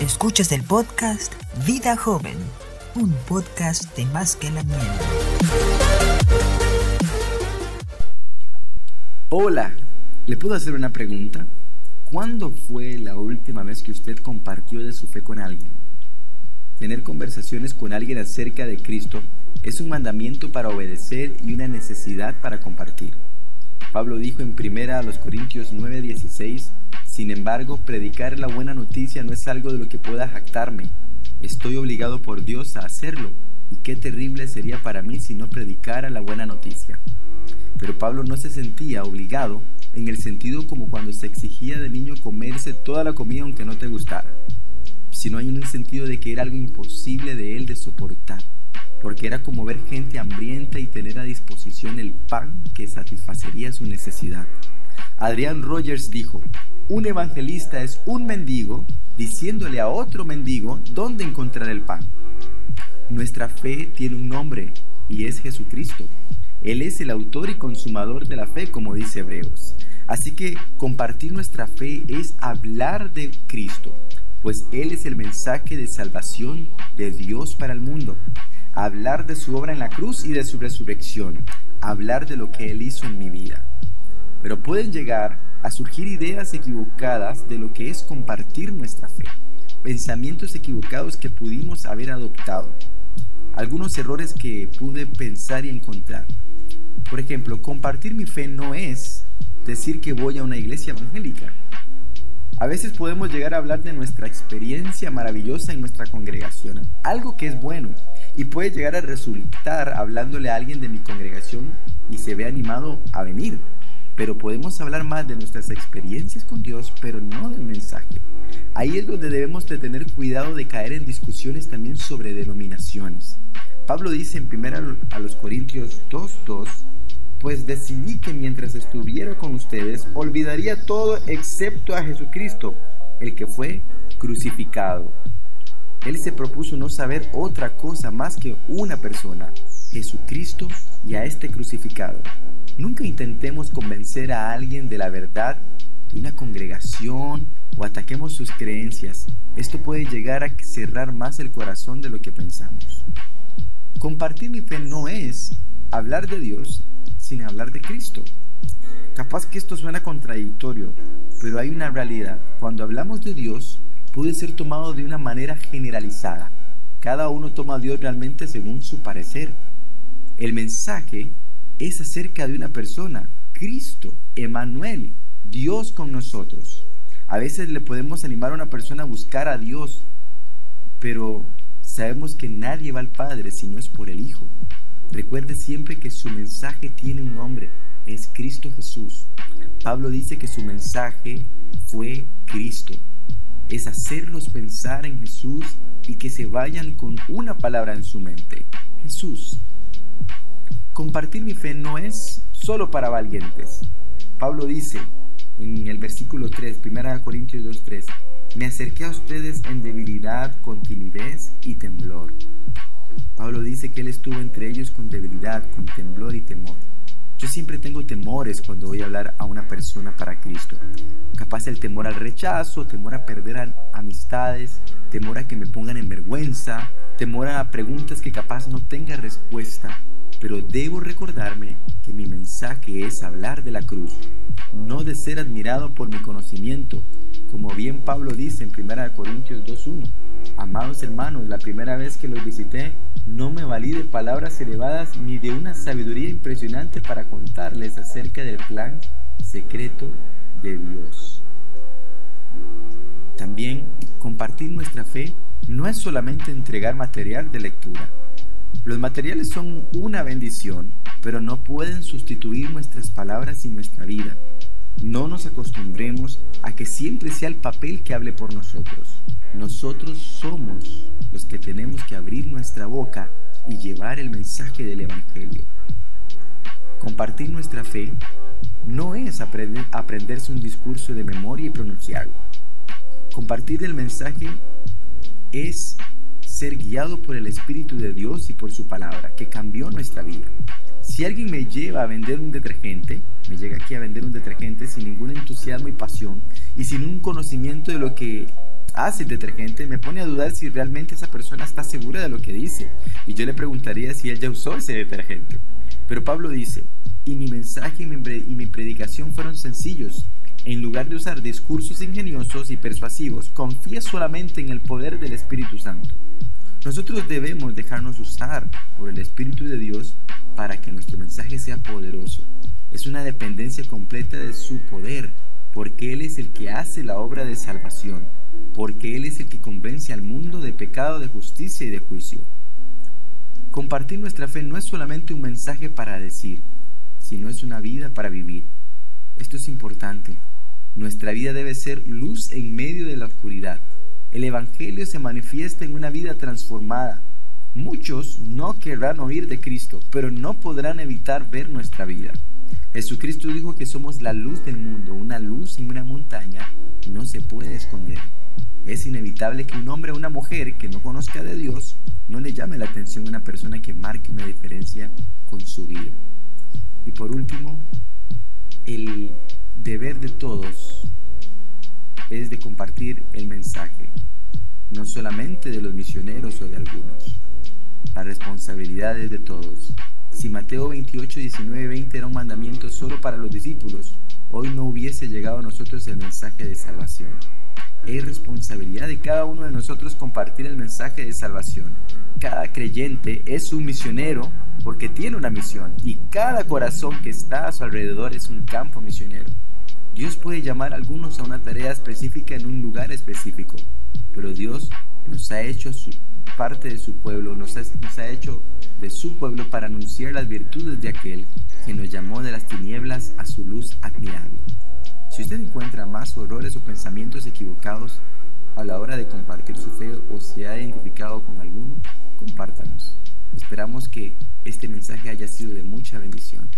Escuchas el podcast Vida Joven, un podcast de más que la miel. Hola, ¿le puedo hacer una pregunta? ¿Cuándo fue la última vez que usted compartió de su fe con alguien? Tener conversaciones con alguien acerca de Cristo es un mandamiento para obedecer y una necesidad para compartir. Pablo dijo en primera a los Corintios 9:16, sin embargo, predicar la buena noticia no es algo de lo que pueda jactarme. Estoy obligado por Dios a hacerlo, y qué terrible sería para mí si no predicara la buena noticia. Pero Pablo no se sentía obligado en el sentido como cuando se exigía de niño comerse toda la comida aunque no te gustara sino hay un sentido de que era algo imposible de él de soportar, porque era como ver gente hambrienta y tener a disposición el pan que satisfacería su necesidad. Adrián Rogers dijo, un evangelista es un mendigo diciéndole a otro mendigo dónde encontrar el pan. Nuestra fe tiene un nombre y es Jesucristo. Él es el autor y consumador de la fe, como dice Hebreos. Así que compartir nuestra fe es hablar de Cristo, pues Él es el mensaje de salvación de Dios para el mundo. Hablar de su obra en la cruz y de su resurrección. Hablar de lo que Él hizo en mi vida. Pero pueden llegar a surgir ideas equivocadas de lo que es compartir nuestra fe. Pensamientos equivocados que pudimos haber adoptado. Algunos errores que pude pensar y encontrar. Por ejemplo, compartir mi fe no es decir que voy a una iglesia evangélica a veces podemos llegar a hablar de nuestra experiencia maravillosa en nuestra congregación, algo que es bueno, y puede llegar a resultar hablándole a alguien de mi congregación y se ve animado a venir. Pero podemos hablar más de nuestras experiencias con Dios, pero no del mensaje. Ahí es donde debemos de tener cuidado de caer en discusiones también sobre denominaciones. Pablo dice en 1 a los Corintios 2.2 pues decidí que mientras estuviera con ustedes olvidaría todo excepto a Jesucristo, el que fue crucificado. Él se propuso no saber otra cosa más que una persona, Jesucristo y a este crucificado. Nunca intentemos convencer a alguien de la verdad de una congregación o ataquemos sus creencias. Esto puede llegar a cerrar más el corazón de lo que pensamos. Compartir mi fe no es hablar de Dios sin hablar de Cristo. Capaz que esto suena contradictorio, pero hay una realidad. Cuando hablamos de Dios, puede ser tomado de una manera generalizada. Cada uno toma a Dios realmente según su parecer. El mensaje es acerca de una persona, Cristo, Emanuel, Dios con nosotros. A veces le podemos animar a una persona a buscar a Dios, pero sabemos que nadie va al Padre si no es por el Hijo. Recuerde siempre que su mensaje tiene un nombre, es Cristo Jesús. Pablo dice que su mensaje fue Cristo. Es hacerlos pensar en Jesús y que se vayan con una palabra en su mente, Jesús. Compartir mi fe no es solo para valientes. Pablo dice en el versículo 3, 1 Corintios 2.3, me acerqué a ustedes en debilidad, con timidez y temblor. Pablo dice que él estuvo entre ellos con debilidad, con temblor y temor. Yo siempre tengo temores cuando voy a hablar a una persona para Cristo. Capaz el temor al rechazo, temor a perder amistades, temor a que me pongan en vergüenza, temor a preguntas que capaz no tenga respuesta. Pero debo recordarme que mi mensaje es hablar de la cruz, no de ser admirado por mi conocimiento, como bien Pablo dice en 1 Corintios 2.1. Amados hermanos, la primera vez que los visité no me valí de palabras elevadas ni de una sabiduría impresionante para contarles acerca del plan secreto de Dios. También compartir nuestra fe no es solamente entregar material de lectura. Los materiales son una bendición, pero no pueden sustituir nuestras palabras y nuestra vida. No nos acostumbremos a que siempre sea el papel que hable por nosotros. Nosotros somos los que tenemos que abrir nuestra boca y llevar el mensaje del Evangelio. Compartir nuestra fe no es aprender, aprenderse un discurso de memoria y pronunciarlo. Compartir el mensaje es ser guiado por el Espíritu de Dios y por su palabra, que cambió nuestra vida. Si alguien me lleva a vender un detergente, me llega aquí a vender un detergente sin ningún entusiasmo y pasión y sin un conocimiento de lo que hace el detergente me pone a dudar si realmente esa persona está segura de lo que dice. Y yo le preguntaría si él ya usó ese detergente. Pero Pablo dice, y mi mensaje y mi, predicación fueron sencillos. En lugar de usar discursos ingeniosos y persuasivos, confía solamente en el poder del Espíritu Santo. Nosotros debemos dejarnos usar por el Espíritu de Dios para que nuestro mensaje sea poderoso. Es una dependencia completa de su poder, porque Él es el que hace la obra de salvación, porque Él es el que convence al mundo de pecado, de justicia y de juicio. Compartir nuestra fe no es solamente un mensaje para decir, sino es una vida para vivir. Esto es importante. Nuestra vida debe ser luz en medio de la oscuridad. El Evangelio se manifiesta en una vida transformada. Muchos no querrán oír de Cristo, pero no podrán evitar ver nuestra vida. Jesucristo dijo que somos la luz del mundo, una luz en una montaña no se puede esconder. Es inevitable que un hombre o una mujer que no conozca de Dios no le llame la atención a una persona que marque una diferencia con su vida. Y por último, el deber de todos es de compartir el mensaje, no solamente de los misioneros o de algunos. La responsabilidad es de todos. Si Mateo 28, 19, 20 era un mandamiento solo para los discípulos, hoy no hubiese llegado a nosotros el mensaje de salvación. Es responsabilidad de cada uno de nosotros compartir el mensaje de salvación. Cada creyente es un misionero porque tiene una misión y cada corazón que está a su alrededor es un campo misionero. Dios puede llamar a algunos a una tarea específica en un lugar específico, pero Dios nos ha hecho parte de su pueblo, nos ha, nos ha hecho de su pueblo para anunciar las virtudes de aquel que nos llamó de las tinieblas a su luz admirable. Si usted encuentra más horrores o pensamientos equivocados a la hora de compartir su fe o se ha identificado con alguno, compártanos. Esperamos que este mensaje haya sido de mucha bendición.